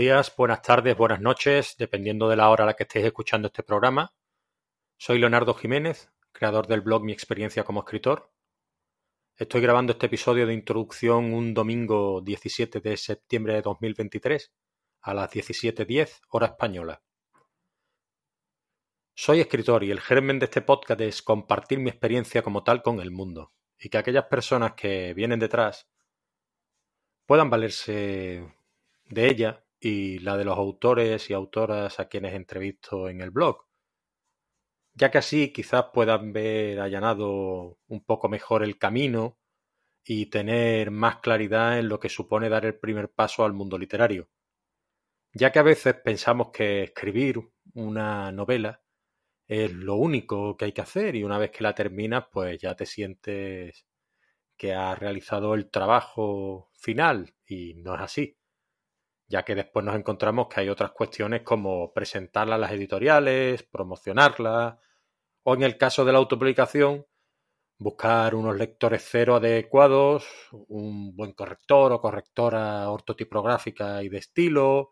Días, buenas tardes, buenas noches, dependiendo de la hora a la que estéis escuchando este programa. Soy Leonardo Jiménez, creador del blog Mi experiencia como escritor. Estoy grabando este episodio de introducción un domingo 17 de septiembre de 2023 a las 17.10 hora española. Soy escritor y el germen de este podcast es compartir mi experiencia como tal con el mundo y que aquellas personas que vienen detrás puedan valerse de ella y la de los autores y autoras a quienes entrevisto en el blog, ya que así quizás puedan ver allanado un poco mejor el camino y tener más claridad en lo que supone dar el primer paso al mundo literario, ya que a veces pensamos que escribir una novela es lo único que hay que hacer y una vez que la terminas pues ya te sientes que has realizado el trabajo final y no es así ya que después nos encontramos que hay otras cuestiones como presentarla a las editoriales, promocionarla, o en el caso de la autopublicación, buscar unos lectores cero adecuados, un buen corrector o correctora ortotipográfica y de estilo,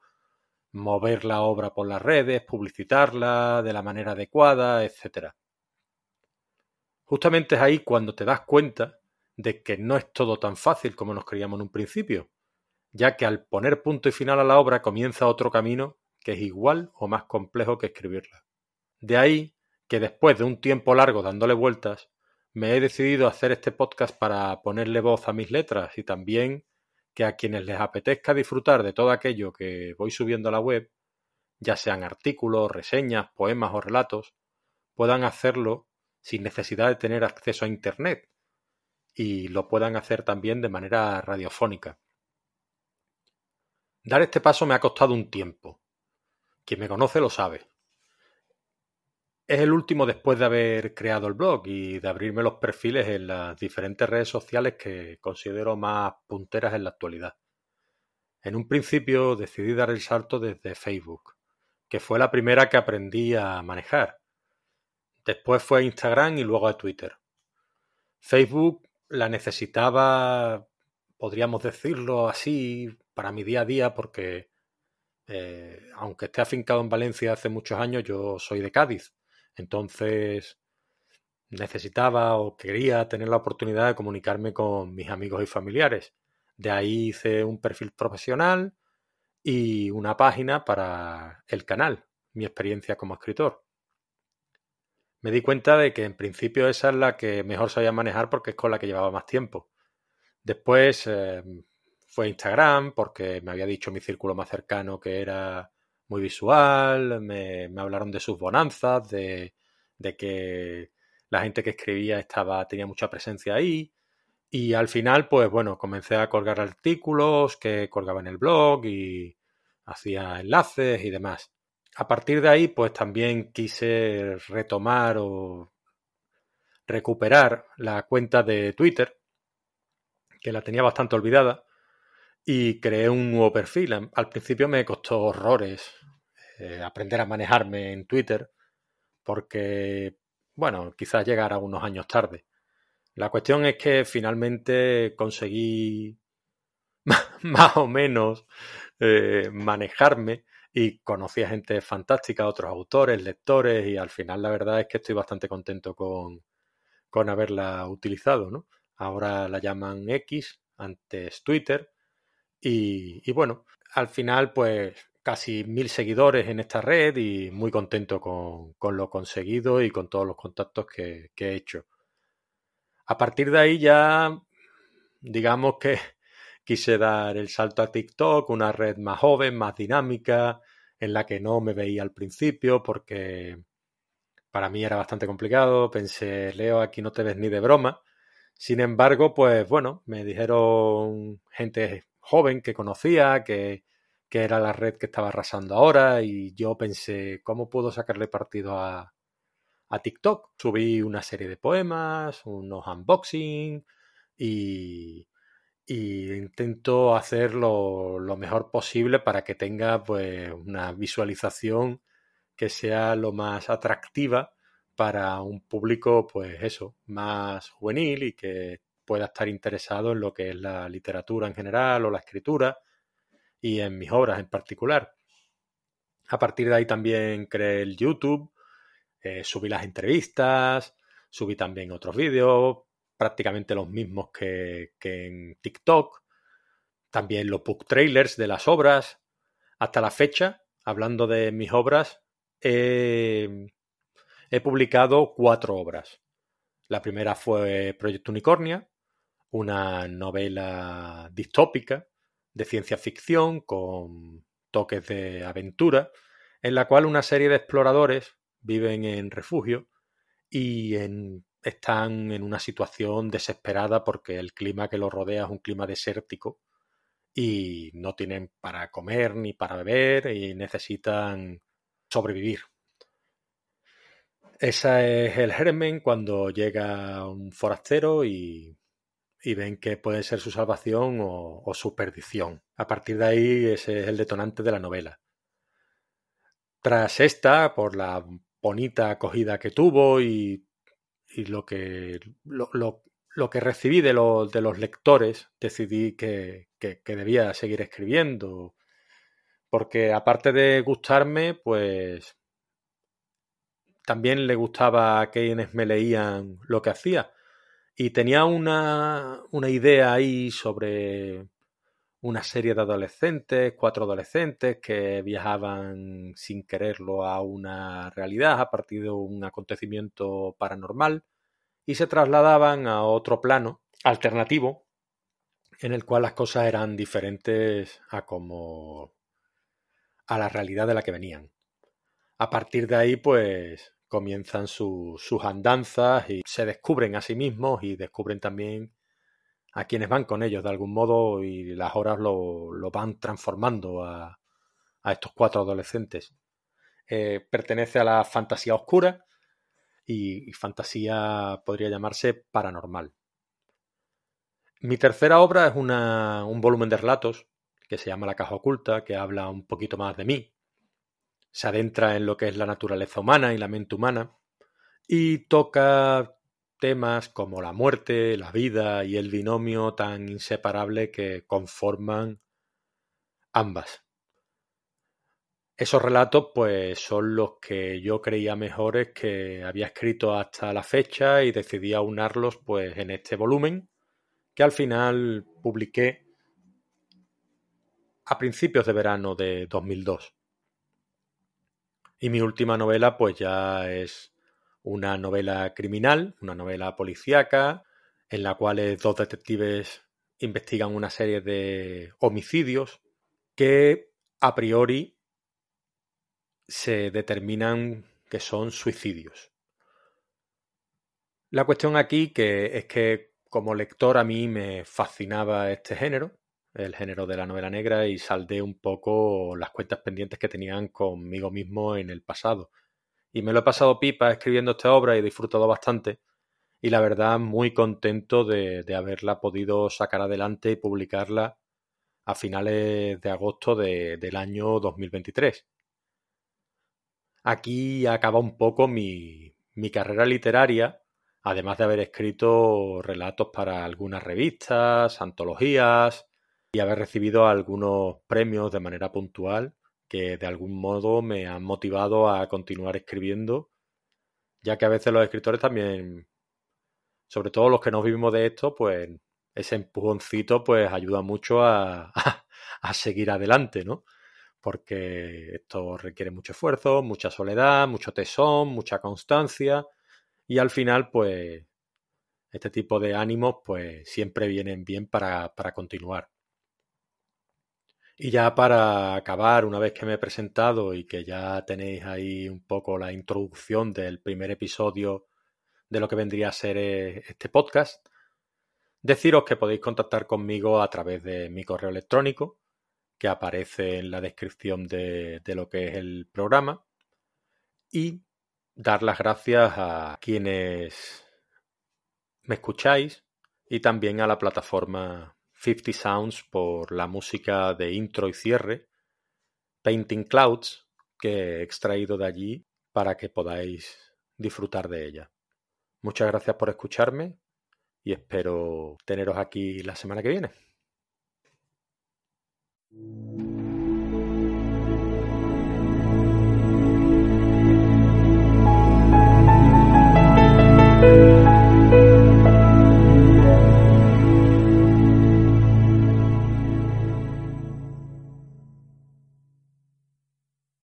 mover la obra por las redes, publicitarla de la manera adecuada, etc. Justamente es ahí cuando te das cuenta de que no es todo tan fácil como nos creíamos en un principio ya que al poner punto y final a la obra comienza otro camino que es igual o más complejo que escribirla. De ahí que después de un tiempo largo dándole vueltas, me he decidido hacer este podcast para ponerle voz a mis letras y también que a quienes les apetezca disfrutar de todo aquello que voy subiendo a la web, ya sean artículos, reseñas, poemas o relatos, puedan hacerlo sin necesidad de tener acceso a Internet y lo puedan hacer también de manera radiofónica. Dar este paso me ha costado un tiempo. Quien me conoce lo sabe. Es el último después de haber creado el blog y de abrirme los perfiles en las diferentes redes sociales que considero más punteras en la actualidad. En un principio decidí dar el salto desde Facebook, que fue la primera que aprendí a manejar. Después fue a Instagram y luego a Twitter. Facebook la necesitaba, podríamos decirlo así, para mi día a día porque eh, aunque esté afincado en Valencia hace muchos años, yo soy de Cádiz. Entonces necesitaba o quería tener la oportunidad de comunicarme con mis amigos y familiares. De ahí hice un perfil profesional y una página para el canal, mi experiencia como escritor. Me di cuenta de que en principio esa es la que mejor sabía manejar porque es con la que llevaba más tiempo. Después eh, fue Instagram, porque me había dicho mi círculo más cercano que era muy visual, me, hablaron de sus bonanzas, de, de, que la gente que escribía estaba, tenía mucha presencia ahí. Y al final, pues bueno, comencé a colgar artículos que colgaba en el blog y hacía enlaces y demás. A partir de ahí, pues también quise retomar o recuperar la cuenta de Twitter, que la tenía bastante olvidada, y creé un nuevo perfil. Al principio me costó horrores eh, aprender a manejarme en Twitter porque, bueno, quizás llegara unos años tarde. La cuestión es que finalmente conseguí más o menos eh, manejarme y conocí a gente fantástica, otros autores, lectores y al final la verdad es que estoy bastante contento con, con haberla utilizado. ¿no? Ahora la llaman X, antes Twitter y, bueno, al final, pues casi mil seguidores en esta red y muy contento con, lo conseguido y con todos los contactos que, he hecho. A partir de ahí ya, digamos que quise dar el salto a TikTok, una red más joven, más dinámica, en la que no me veía al principio porque para mí era bastante complicado. Pensé, Leo, aquí no te ves ni de broma. Sin embargo, pues bueno, me dijeron gente joven que conocía, que, era la red que estaba arrasando ahora y yo pensé, ¿cómo puedo sacarle partido a, a TikTok? Subí una serie de poemas, unos unboxing y, y intento hacerlo lo mejor posible para que tenga pues una visualización que sea lo más atractiva para un público pues eso, más juvenil y que pueda estar interesado en lo que es la literatura en general o la escritura. y en mis obras en particular. A partir de ahí también creé el YouTube, eh, subí las entrevistas, subí también otros vídeos, prácticamente los mismos que, que en TikTok, también los book trailers de las obras. Hasta la fecha, hablando de mis obras, he publicado cuatro obras. La primera fue Proyecto Unicornia, una novela distópica de ciencia ficción con toques de aventura, en la cual una serie de exploradores viven en refugio y están en una situación desesperada porque el clima que los rodea es un clima desértico y no tienen para comer ni para beber y necesitan sobrevivir. Ese es el germen cuando llega un forastero y, ven que puede ser su salvación o, su perdición. A partir de ahí ese es el detonante de la novela. Tras esta, por la bonita acogida que tuvo y, lo que lo, que recibí de, de, los lectores, decidí que, que, debía seguir escribiendo. Porque aparte de gustarme, pues también le gustaba a quienes me leían lo que hacía. Y tenía una, una idea ahí sobre una serie de adolescentes, cuatro adolescentes que viajaban sin quererlo a una realidad a partir de un acontecimiento paranormal y se trasladaban a otro plano alternativo en el cual las cosas eran diferentes a como a la realidad de la que venían. A partir de ahí, pues comienzan sus andanzas y se descubren a sí mismos y descubren también a quienes van con ellos de algún modo y las horas lo, van transformando a, estos cuatro adolescentes. Eh, pertenece a la fantasía oscura y, fantasía podría llamarse paranormal. Mi tercera obra es un volumen de relatos que se llama La caja oculta, que habla un poquito más de mí, se adentra en lo que es la naturaleza humana y la mente humana y toca temas como la muerte, la vida y el binomio tan inseparable que conforman ambas. Esos relatos pues son los que yo creía mejores que había escrito hasta la fecha y decidí aunarlos pues en este volumen que al final publiqué a principios de verano de 2002. Y mi última novela, pues ya es una novela criminal, una novela policíaca, en la cual dos detectives investigan una serie de homicidios que a priori se determinan que son suicidios. La cuestión aquí que es que como lector a mí me fascinaba este género el género de la novela negra y saldé un poco las cuentas pendientes que tenían conmigo mismo en el pasado. Y me lo he pasado pipa escribiendo esta obra y he disfrutado bastante. Y la verdad, muy contento de, haberla podido sacar adelante y publicarla a finales de agosto del año 2023. Aquí acaba un poco mi, mi carrera literaria, además de haber escrito relatos para algunas revistas, antologías, y haber recibido algunos premios de manera puntual que de algún modo me han motivado a continuar escribiendo, ya que a veces los escritores también, sobre todo los que no vivimos de esto, pues ese empujoncito pues ayuda mucho a, a, seguir adelante, ¿no? Porque esto requiere mucho esfuerzo, mucha soledad, mucho tesón, mucha constancia y al final pues este tipo de ánimos pues siempre vienen bien para, para continuar. Y ya para acabar, una vez que me he presentado y que ya tenéis ahí un poco la introducción del primer episodio de lo que vendría a ser eh, este podcast, deciros que podéis contactar conmigo a través de mi correo electrónico, que aparece en la descripción de, de lo que es el programa, y dar las gracias a quienes me escucháis y también a la plataforma 50 Sounds por la música de intro y cierre, Painting Clouds, que he extraído de allí para que podáis disfrutar de ella. Muchas gracias por escucharme y espero teneros aquí la semana que viene.